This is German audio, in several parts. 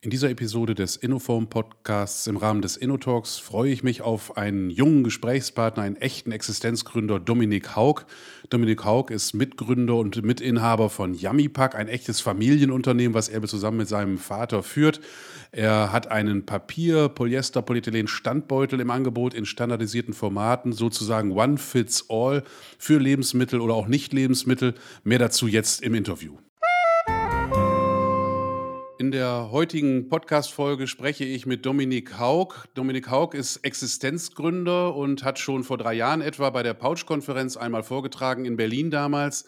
In dieser Episode des Innoform Podcasts im Rahmen des InnoTalks freue ich mich auf einen jungen Gesprächspartner, einen echten Existenzgründer, Dominik Haug. Dominik Haug ist Mitgründer und Mitinhaber von Yummipack, ein echtes Familienunternehmen, was er zusammen mit seinem Vater führt. Er hat einen Papier, Polyester, Polyethylen Standbeutel im Angebot in standardisierten Formaten, sozusagen One Fits All für Lebensmittel oder auch Nicht-Lebensmittel. Mehr dazu jetzt im Interview. In der heutigen Podcast-Folge spreche ich mit Dominik Haug. Dominik Haug ist Existenzgründer und hat schon vor drei Jahren etwa bei der Pouch-Konferenz einmal vorgetragen in Berlin damals.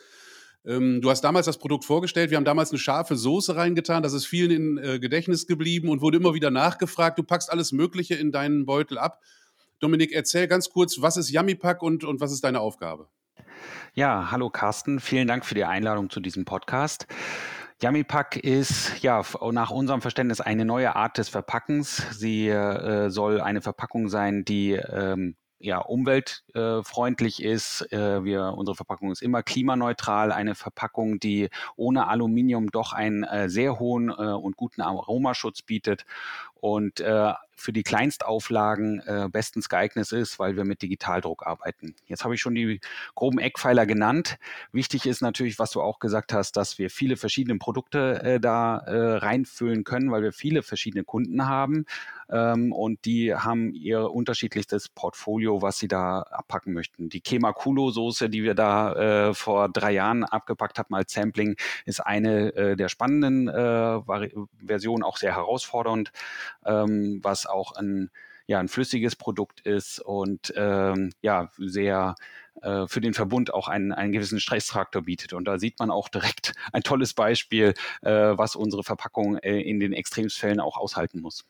Ähm, du hast damals das Produkt vorgestellt. Wir haben damals eine scharfe Soße reingetan. Das ist vielen in äh, Gedächtnis geblieben und wurde immer wieder nachgefragt. Du packst alles Mögliche in deinen Beutel ab. Dominik, erzähl ganz kurz, was ist Yummy Pack und, und was ist deine Aufgabe? Ja, hallo Carsten. Vielen Dank für die Einladung zu diesem Podcast. Yummy-Pack ist ja nach unserem Verständnis eine neue Art des Verpackens. Sie äh, soll eine Verpackung sein, die ähm, ja, umweltfreundlich ist. Äh, wir, unsere Verpackung ist immer klimaneutral. Eine Verpackung, die ohne Aluminium doch einen äh, sehr hohen äh, und guten Aromaschutz bietet und äh, für die Kleinstauflagen äh, bestens geeignet ist, weil wir mit Digitaldruck arbeiten. Jetzt habe ich schon die groben Eckpfeiler genannt. Wichtig ist natürlich, was du auch gesagt hast, dass wir viele verschiedene Produkte äh, da äh, reinfüllen können, weil wir viele verschiedene Kunden haben ähm, und die haben ihr unterschiedlichstes Portfolio, was sie da abpacken möchten. Die Kema Kulo Soße, die wir da äh, vor drei Jahren abgepackt haben als Sampling, ist eine äh, der spannenden äh, Versionen, auch sehr herausfordernd ähm, was auch ein, ja, ein flüssiges Produkt ist und ähm, ja, sehr äh, für den Verbund auch einen, einen gewissen Stresstraktor bietet. Und da sieht man auch direkt ein tolles Beispiel, äh, was unsere Verpackung äh, in den Extremsfällen auch aushalten muss.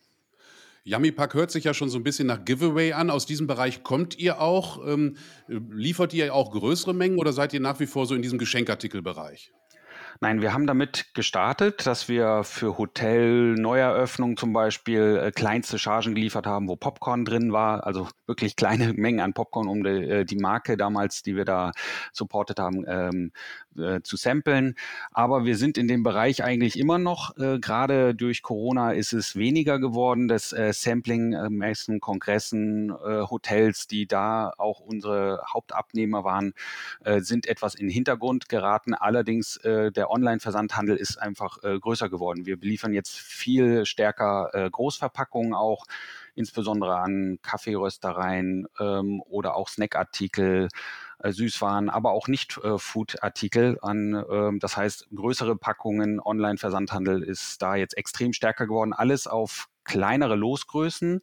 Yummy Pack hört sich ja schon so ein bisschen nach Giveaway an. Aus diesem Bereich kommt ihr auch. Ähm, liefert ihr auch größere Mengen oder seid ihr nach wie vor so in diesem Geschenkartikelbereich? Nein, wir haben damit gestartet, dass wir für Hotel Neueröffnung zum Beispiel äh, kleinste Chargen geliefert haben, wo Popcorn drin war, also wirklich kleine Mengen an Popcorn, um die, äh, die Marke damals, die wir da supportet haben, ähm, äh, zu samplen. Aber wir sind in dem Bereich eigentlich immer noch. Äh, Gerade durch Corona ist es weniger geworden, das äh, Sampling, äh, Messen, Kongressen, äh, Hotels, die da auch unsere Hauptabnehmer waren, äh, sind etwas in den Hintergrund geraten. Allerdings äh, der Online-Versandhandel ist einfach äh, größer geworden. Wir beliefern jetzt viel stärker äh, Großverpackungen auch insbesondere an Kaffeeröstereien ähm, oder auch Snackartikel, äh, Süßwaren, aber auch nicht äh, an. Äh, das heißt, größere Packungen, Online-Versandhandel ist da jetzt extrem stärker geworden. Alles auf kleinere Losgrößen,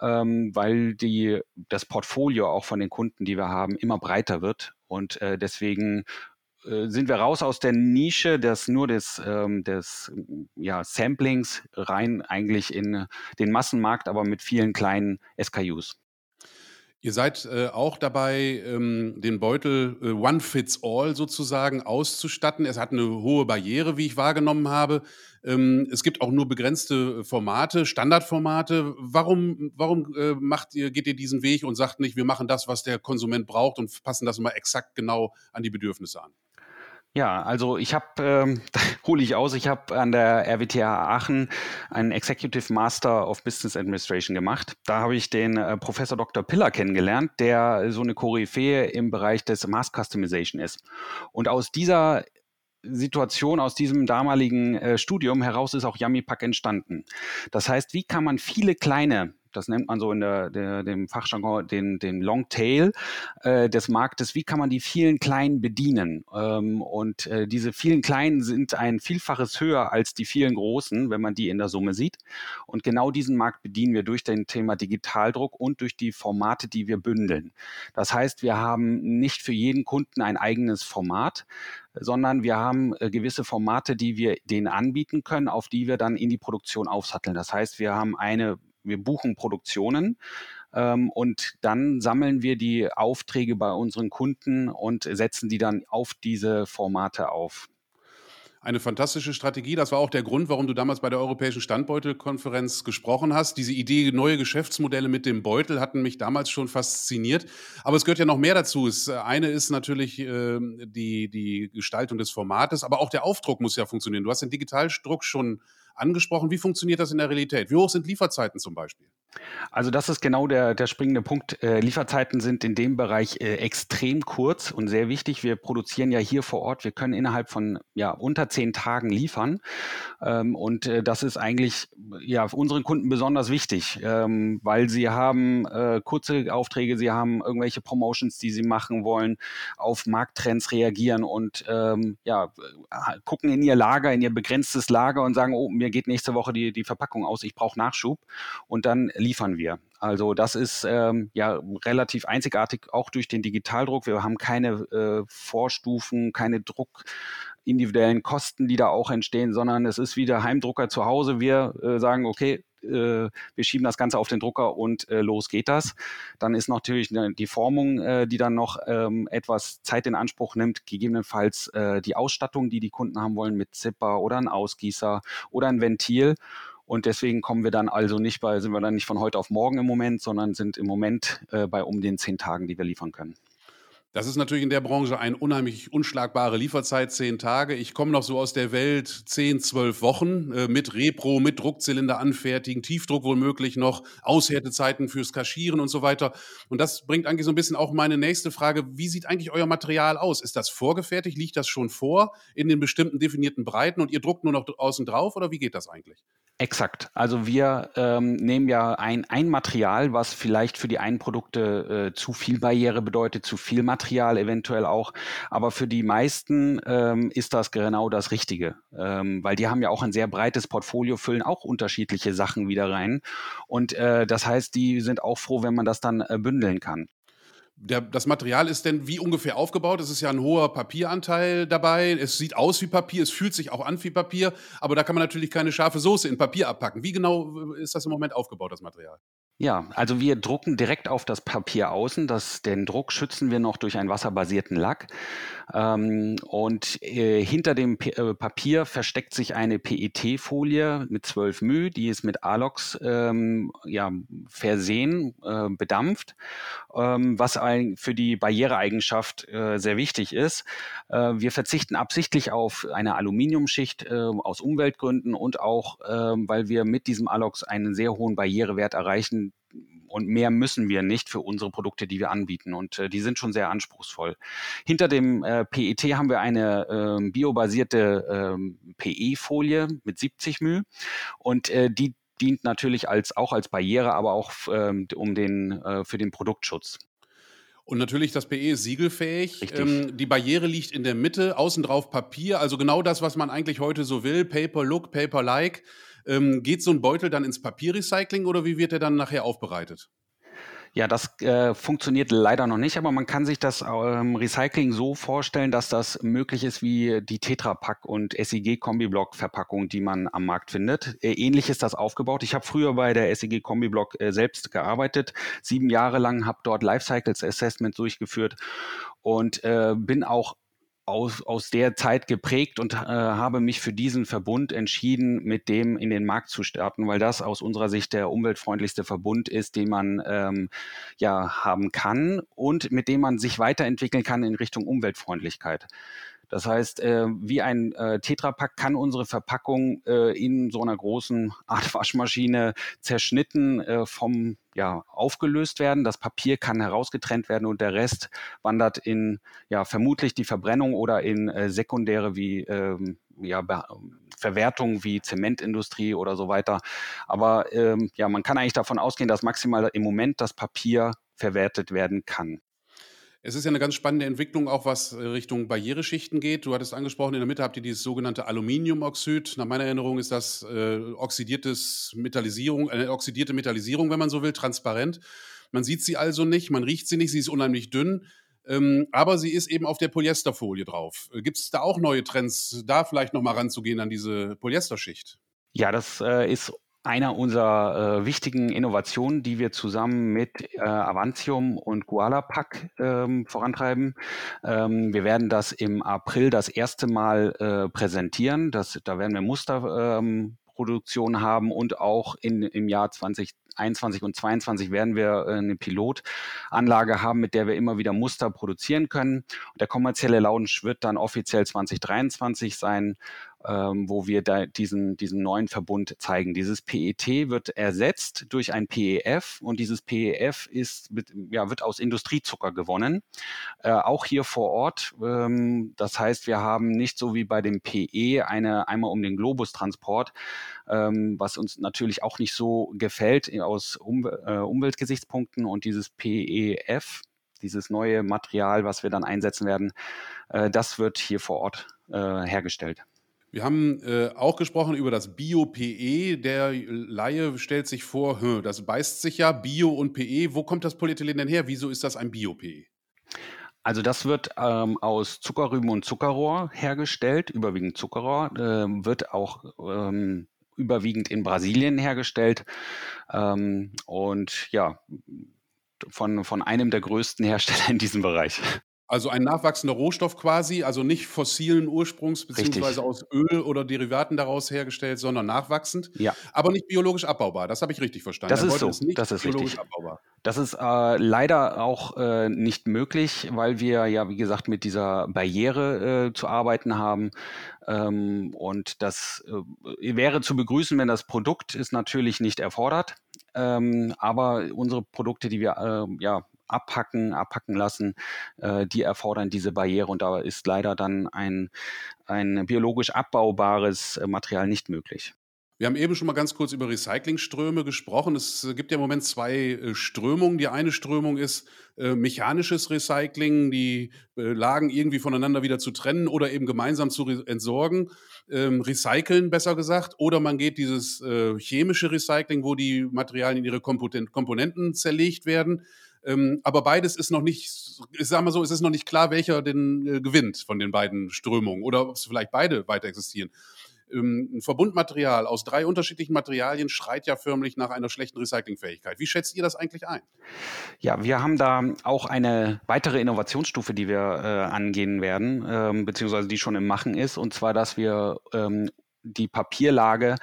ähm, weil die, das Portfolio auch von den Kunden, die wir haben, immer breiter wird. Und äh, deswegen äh, sind wir raus aus der Nische des nur des, ähm, des ja, Samplings rein eigentlich in den Massenmarkt, aber mit vielen kleinen SKUs. Ihr seid äh, auch dabei, ähm, den Beutel äh, One Fits All sozusagen auszustatten. Es hat eine hohe Barriere, wie ich wahrgenommen habe. Ähm, es gibt auch nur begrenzte Formate, Standardformate. Warum, warum äh, macht ihr, geht ihr diesen Weg und sagt nicht, wir machen das, was der Konsument braucht und passen das mal exakt genau an die Bedürfnisse an? Ja, also ich habe, ähm, hole ich aus, ich habe an der RWTH Aachen einen Executive Master of Business Administration gemacht. Da habe ich den äh, Professor Dr. Piller kennengelernt, der so eine Koryphäe im Bereich des Mass Customization ist. Und aus dieser Situation aus diesem damaligen äh, Studium heraus ist auch Yummy Pack entstanden. Das heißt, wie kann man viele kleine das nennt man so in der, der, dem Fachjargon den, den Long Tail äh, des Marktes. Wie kann man die vielen Kleinen bedienen? Ähm, und äh, diese vielen Kleinen sind ein Vielfaches höher als die vielen Großen, wenn man die in der Summe sieht. Und genau diesen Markt bedienen wir durch den Thema Digitaldruck und durch die Formate, die wir bündeln. Das heißt, wir haben nicht für jeden Kunden ein eigenes Format, sondern wir haben äh, gewisse Formate, die wir denen anbieten können, auf die wir dann in die Produktion aufsatteln. Das heißt, wir haben eine wir buchen Produktionen ähm, und dann sammeln wir die Aufträge bei unseren Kunden und setzen die dann auf diese Formate auf. Eine fantastische Strategie. Das war auch der Grund, warum du damals bei der Europäischen Standbeutelkonferenz gesprochen hast. Diese Idee, neue Geschäftsmodelle mit dem Beutel hatten mich damals schon fasziniert. Aber es gehört ja noch mehr dazu. Das äh, eine ist natürlich äh, die, die Gestaltung des Formates, aber auch der Aufdruck muss ja funktionieren. Du hast den Digitaldruck schon angesprochen. Wie funktioniert das in der Realität? Wie hoch sind Lieferzeiten zum Beispiel? Also das ist genau der, der springende Punkt. Äh, Lieferzeiten sind in dem Bereich äh, extrem kurz und sehr wichtig. Wir produzieren ja hier vor Ort. Wir können innerhalb von ja, unter zehn Tagen liefern. Ähm, und äh, das ist eigentlich ja, für unseren Kunden besonders wichtig, ähm, weil sie haben äh, kurze Aufträge, sie haben irgendwelche Promotions, die sie machen wollen, auf Markttrends reagieren und ähm, ja, gucken in ihr Lager, in ihr begrenztes Lager und sagen, oh, mir geht nächste Woche die, die Verpackung aus, ich brauche Nachschub. Und dann liefern wir. Also das ist ähm, ja relativ einzigartig, auch durch den Digitaldruck. Wir haben keine äh, Vorstufen, keine Druck individuellen Kosten, die da auch entstehen, sondern es ist wie der Heimdrucker zu Hause. Wir äh, sagen, okay, wir schieben das Ganze auf den Drucker und äh, los geht das. Dann ist natürlich die Formung, äh, die dann noch ähm, etwas Zeit in Anspruch nimmt, gegebenenfalls äh, die Ausstattung, die die Kunden haben wollen mit Zipper oder ein Ausgießer oder ein Ventil. Und deswegen kommen wir dann also nicht bei, sind wir dann nicht von heute auf morgen im Moment, sondern sind im Moment äh, bei um den zehn Tagen, die wir liefern können. Das ist natürlich in der Branche eine unheimlich unschlagbare Lieferzeit, zehn Tage. Ich komme noch so aus der Welt, zehn, zwölf Wochen äh, mit Repro, mit Druckzylinder anfertigen, Tiefdruck womöglich noch, Aushärtezeiten fürs Kaschieren und so weiter. Und das bringt eigentlich so ein bisschen auch meine nächste Frage. Wie sieht eigentlich euer Material aus? Ist das vorgefertigt? Liegt das schon vor in den bestimmten definierten Breiten und ihr druckt nur noch außen drauf oder wie geht das eigentlich? Exakt. Also wir ähm, nehmen ja ein, ein Material, was vielleicht für die einen Produkte äh, zu viel Barriere bedeutet, zu viel Material eventuell auch. Aber für die meisten ähm, ist das genau das Richtige, ähm, weil die haben ja auch ein sehr breites Portfolio, füllen auch unterschiedliche Sachen wieder rein. Und äh, das heißt, die sind auch froh, wenn man das dann äh, bündeln kann der, das Material ist denn wie ungefähr aufgebaut? Es ist ja ein hoher Papieranteil dabei. Es sieht aus wie Papier, es fühlt sich auch an wie Papier, aber da kann man natürlich keine scharfe Soße in Papier abpacken. Wie genau ist das im Moment aufgebaut, das Material? Ja, also wir drucken direkt auf das Papier außen. Das, den Druck schützen wir noch durch einen wasserbasierten Lack. Ähm, und äh, hinter dem P äh, Papier versteckt sich eine PET-Folie mit 12 μ, die ist mit Alox ähm, ja, versehen, äh, bedampft, ähm, was ein, für die Barriereeigenschaft äh, sehr wichtig ist. Äh, wir verzichten absichtlich auf eine Aluminiumschicht äh, aus Umweltgründen und auch, weil wir mit diesem Alox einen sehr hohen Barrierewert erreichen, und mehr müssen wir nicht für unsere Produkte, die wir anbieten. Und äh, die sind schon sehr anspruchsvoll. Hinter dem äh, PET haben wir eine äh, biobasierte ähm, PE-Folie mit 70 μ und äh, die dient natürlich als auch als Barriere, aber auch ähm, um den äh, für den Produktschutz. Und natürlich, das PE ist siegelfähig. Ähm, die Barriere liegt in der Mitte, außen drauf Papier, also genau das, was man eigentlich heute so will, Paper Look, Paper Like. Ähm, geht so ein Beutel dann ins Papierrecycling oder wie wird er dann nachher aufbereitet? Ja, das äh, funktioniert leider noch nicht, aber man kann sich das ähm, Recycling so vorstellen, dass das möglich ist wie die Tetra Pak und SIG Kombiblock Verpackung, die man am Markt findet. Äh, ähnlich ist das aufgebaut. Ich habe früher bei der SIG Kombiblock äh, selbst gearbeitet, sieben Jahre lang, habe dort Lifecycles Assessment durchgeführt und äh, bin auch aus, aus der Zeit geprägt und äh, habe mich für diesen Verbund entschieden, mit dem in den Markt zu starten, weil das aus unserer Sicht der umweltfreundlichste Verbund ist, den man ähm, ja haben kann und mit dem man sich weiterentwickeln kann in Richtung Umweltfreundlichkeit. Das heißt, äh, wie ein äh, Tetrapack kann unsere Verpackung äh, in so einer großen Art Waschmaschine zerschnitten äh, vom ja, aufgelöst werden. Das Papier kann herausgetrennt werden und der Rest wandert in ja vermutlich die Verbrennung oder in äh, sekundäre wie ähm, ja, Verwertung wie Zementindustrie oder so weiter. Aber ähm, ja, man kann eigentlich davon ausgehen, dass maximal im Moment das Papier verwertet werden kann. Es ist ja eine ganz spannende Entwicklung, auch was äh, Richtung Barriereschichten geht. Du hattest angesprochen, in der Mitte habt ihr dieses sogenannte Aluminiumoxid. Nach meiner Erinnerung ist das äh, oxidiertes Metallisierung, eine oxidierte Metallisierung, wenn man so will, transparent. Man sieht sie also nicht, man riecht sie nicht, sie ist unheimlich dünn. Ähm, aber sie ist eben auf der Polyesterfolie drauf. Gibt es da auch neue Trends, da vielleicht nochmal ranzugehen an diese Polyesterschicht? Ja, das äh, ist einer unserer äh, wichtigen Innovationen, die wir zusammen mit äh, Avantium und Gualapack ähm, vorantreiben. Ähm, wir werden das im April das erste Mal äh, präsentieren. Das, da werden wir Musterproduktion ähm, haben und auch in, im Jahr 2021 und 2022 werden wir äh, eine Pilotanlage haben, mit der wir immer wieder Muster produzieren können. Und der kommerzielle Launch wird dann offiziell 2023 sein ähm, wo wir da diesen, diesen neuen Verbund zeigen. Dieses PET wird ersetzt durch ein PEF und dieses PEF ist mit, ja, wird aus Industriezucker gewonnen, äh, auch hier vor Ort. Ähm, das heißt, wir haben nicht so wie bei dem PE eine einmal um den Globus Transport, ähm, was uns natürlich auch nicht so gefällt aus um, äh, Umweltgesichtspunkten und dieses PEF dieses neue Material, was wir dann einsetzen werden, äh, das wird hier vor Ort äh, hergestellt. Wir haben äh, auch gesprochen über das Bio-PE. Der Laie stellt sich vor, hm, das beißt sich ja, Bio und PE. Wo kommt das Polyethylen denn her? Wieso ist das ein Bio-PE? Also das wird ähm, aus Zuckerrüben und Zuckerrohr hergestellt, überwiegend Zuckerrohr, äh, wird auch ähm, überwiegend in Brasilien hergestellt. Ähm, und ja, von, von einem der größten Hersteller in diesem Bereich. Also ein nachwachsender Rohstoff quasi, also nicht fossilen Ursprungs beziehungsweise aus Öl oder Derivaten daraus hergestellt, sondern nachwachsend. Ja. Aber nicht biologisch abbaubar. Das habe ich richtig verstanden. Das ist so. Ist das ist richtig. Abbaubar. Das ist äh, leider auch äh, nicht möglich, weil wir ja, wie gesagt, mit dieser Barriere äh, zu arbeiten haben. Ähm, und das äh, wäre zu begrüßen, wenn das Produkt ist natürlich nicht erfordert. Ähm, aber unsere Produkte, die wir äh, ja abhacken, abhacken lassen, äh, die erfordern diese Barriere und da ist leider dann ein, ein biologisch abbaubares äh, Material nicht möglich. Wir haben eben schon mal ganz kurz über Recyclingströme gesprochen. Es äh, gibt ja im Moment zwei äh, Strömungen. Die eine Strömung ist äh, mechanisches Recycling, die äh, Lagen irgendwie voneinander wieder zu trennen oder eben gemeinsam zu entsorgen, ähm, recyceln besser gesagt. Oder man geht dieses äh, chemische Recycling, wo die Materialien in ihre Komponenten zerlegt werden. Ähm, aber beides ist noch nicht, ich sag mal so, es ist noch nicht klar, welcher den äh, gewinnt von den beiden Strömungen oder ob es vielleicht beide weiter existieren. Ähm, ein Verbundmaterial aus drei unterschiedlichen Materialien schreit ja förmlich nach einer schlechten Recyclingfähigkeit. Wie schätzt ihr das eigentlich ein? Ja, wir haben da auch eine weitere Innovationsstufe, die wir äh, angehen werden, ähm, beziehungsweise die schon im Machen ist, und zwar, dass wir ähm, die Papierlage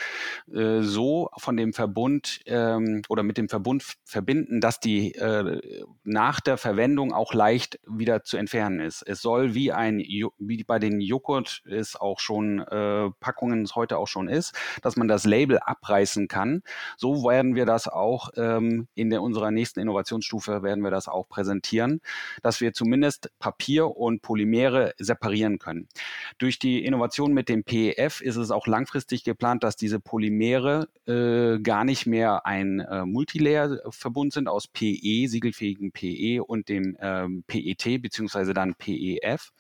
äh, so von dem Verbund ähm, oder mit dem Verbund verbinden, dass die äh, nach der Verwendung auch leicht wieder zu entfernen ist. Es soll wie ein wie bei den Joghurt es auch schon äh, Packungen es heute auch schon ist, dass man das Label abreißen kann. So werden wir das auch ähm, in der, unserer nächsten Innovationsstufe werden wir das auch präsentieren, dass wir zumindest Papier und Polymere separieren können. Durch die Innovation mit dem PEF ist es auch langfristig geplant, dass diese Polymere äh, gar nicht mehr ein äh, Multilayer-Verbund sind aus PE, siegelfähigen PE und dem ähm, PET beziehungsweise dann PEF.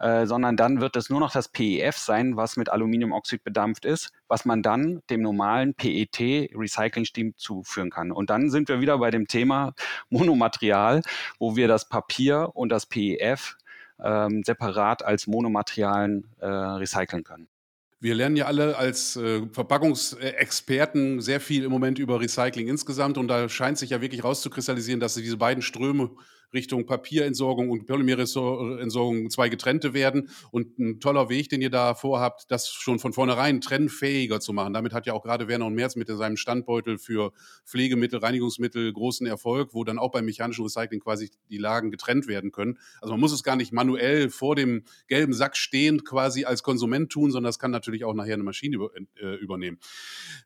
Äh, sondern dann wird es nur noch das PEF sein, was mit Aluminiumoxid bedampft ist, was man dann dem normalen PET Recycling-Steam zuführen kann. Und dann sind wir wieder bei dem Thema Monomaterial, wo wir das Papier und das PEF ähm, separat als Monomaterialien äh, recyceln können. Wir lernen ja alle als äh, Verpackungsexperten sehr viel im Moment über Recycling insgesamt und da scheint sich ja wirklich rauszukristallisieren, dass diese beiden Ströme Richtung Papierentsorgung und Polymerentsorgung zwei getrennte werden. Und ein toller Weg, den ihr da vorhabt, das schon von vornherein trennfähiger zu machen. Damit hat ja auch gerade Werner und Merz mit seinem Standbeutel für Pflegemittel, Reinigungsmittel großen Erfolg, wo dann auch beim mechanischen Recycling quasi die Lagen getrennt werden können. Also man muss es gar nicht manuell vor dem gelben Sack stehend quasi als Konsument tun, sondern das kann natürlich auch nachher eine Maschine äh, übernehmen.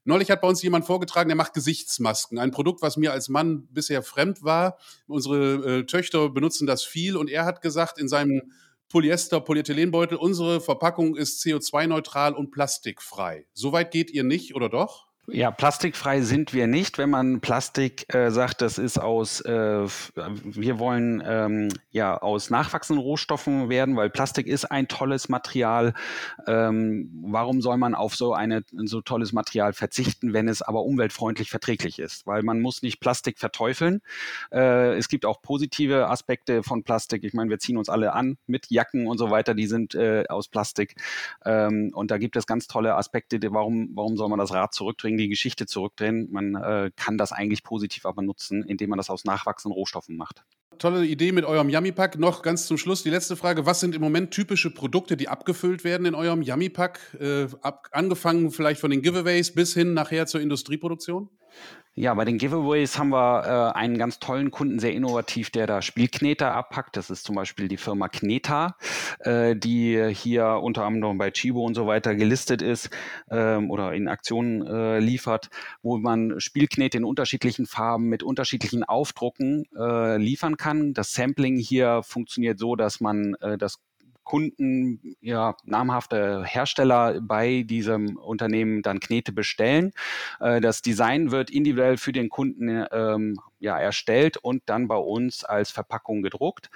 Neulich hat bei uns jemand vorgetragen, der macht Gesichtsmasken. Ein Produkt, was mir als Mann bisher fremd war. Unsere äh, Töchter benutzen das viel und er hat gesagt in seinem Polyester, Polyethylenbeutel, unsere Verpackung ist CO2-neutral und plastikfrei. Soweit geht ihr nicht, oder doch? Ja, plastikfrei sind wir nicht. Wenn man Plastik äh, sagt, das ist aus, äh, wir wollen ähm, ja aus nachwachsenden Rohstoffen werden, weil Plastik ist ein tolles Material. Ähm, warum soll man auf so eine so tolles Material verzichten, wenn es aber umweltfreundlich verträglich ist? Weil man muss nicht Plastik verteufeln. Äh, es gibt auch positive Aspekte von Plastik. Ich meine, wir ziehen uns alle an mit Jacken und so weiter, die sind äh, aus Plastik. Ähm, und da gibt es ganz tolle Aspekte. Warum, warum soll man das Rad zurückdrehen? Die Geschichte zurückdrehen. Man äh, kann das eigentlich positiv aber nutzen, indem man das aus nachwachsenden Rohstoffen macht. Tolle Idee mit eurem Yummy-Pack. Noch ganz zum Schluss die letzte Frage. Was sind im Moment typische Produkte, die abgefüllt werden in eurem Yummy-Pack? Äh, angefangen vielleicht von den Giveaways bis hin nachher zur Industrieproduktion? Ja, bei den Giveaways haben wir äh, einen ganz tollen Kunden, sehr innovativ, der da Spielkneter abpackt. Das ist zum Beispiel die Firma Kneta, äh, die hier unter anderem bei Chibo und so weiter gelistet ist ähm, oder in Aktionen äh, liefert, wo man Spielknete in unterschiedlichen Farben mit unterschiedlichen Aufdrucken äh, liefern kann. Das Sampling hier funktioniert so, dass man äh, das Kunden, ja, namhafte Hersteller bei diesem Unternehmen dann Knete bestellen. Äh, das Design wird individuell für den Kunden ähm, ja, erstellt und dann bei uns als Verpackung gedruckt,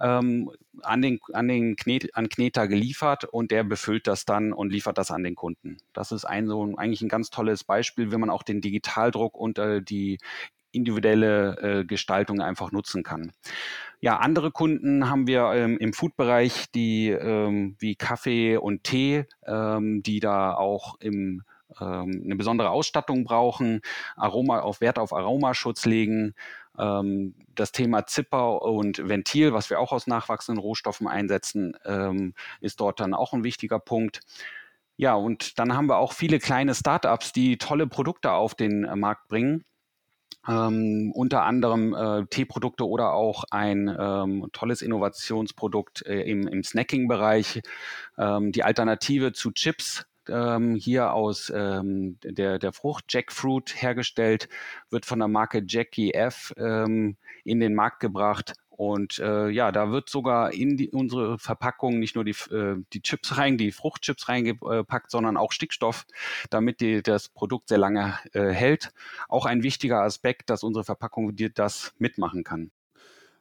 ähm, an den, an den Knet, an Kneter geliefert und der befüllt das dann und liefert das an den Kunden. Das ist ein so eigentlich ein ganz tolles Beispiel, wenn man auch den Digitaldruck und äh, die individuelle äh, Gestaltung einfach nutzen kann. Ja, andere Kunden haben wir ähm, im Food-Bereich, die ähm, wie Kaffee und Tee, ähm, die da auch im ähm, eine besondere Ausstattung brauchen, Aroma auf Wert auf Aromaschutz legen. Ähm, das Thema Zipper und Ventil, was wir auch aus nachwachsenden Rohstoffen einsetzen, ähm, ist dort dann auch ein wichtiger Punkt. Ja, und dann haben wir auch viele kleine Startups, die tolle Produkte auf den äh, Markt bringen ähm, unter anderem äh, Teeprodukte oder auch ein ähm, tolles Innovationsprodukt äh, im, im Snacking-Bereich. Ähm, die Alternative zu Chips, ähm, hier aus ähm, der, der Frucht Jackfruit hergestellt, wird von der Marke Jackie F ähm, in den Markt gebracht und äh, ja, da wird sogar in die, unsere Verpackung nicht nur die, äh, die Chips rein, die Fruchtchips reingepackt, sondern auch Stickstoff, damit die, das Produkt sehr lange äh, hält. Auch ein wichtiger Aspekt, dass unsere Verpackung dir das mitmachen kann.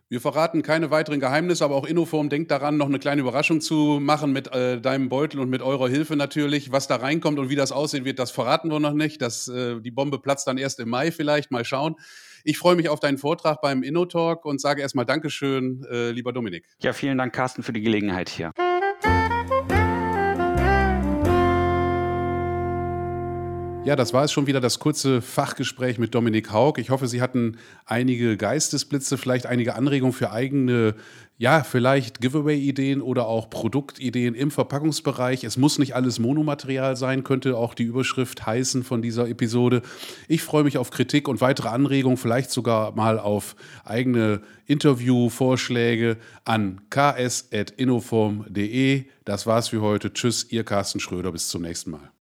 Wir verraten keine weiteren Geheimnisse, aber auch Innoform denkt daran, noch eine kleine Überraschung zu machen mit äh, deinem Beutel und mit eurer Hilfe natürlich. Was da reinkommt und wie das aussehen wird, das verraten wir noch nicht. Das, äh, die Bombe platzt dann erst im Mai vielleicht. Mal schauen. Ich freue mich auf deinen Vortrag beim InnoTalk und sage erstmal Dankeschön, äh, lieber Dominik. Ja, vielen Dank, Carsten, für die Gelegenheit hier. Ja, das war es schon wieder, das kurze Fachgespräch mit Dominik Haug. Ich hoffe, Sie hatten einige Geistesblitze, vielleicht einige Anregungen für eigene, ja, vielleicht Giveaway-Ideen oder auch Produktideen im Verpackungsbereich. Es muss nicht alles Monomaterial sein, könnte auch die Überschrift heißen von dieser Episode. Ich freue mich auf Kritik und weitere Anregungen, vielleicht sogar mal auf eigene Interviewvorschläge an ks.innoform.de. Das war's für heute. Tschüss, Ihr Carsten Schröder. Bis zum nächsten Mal.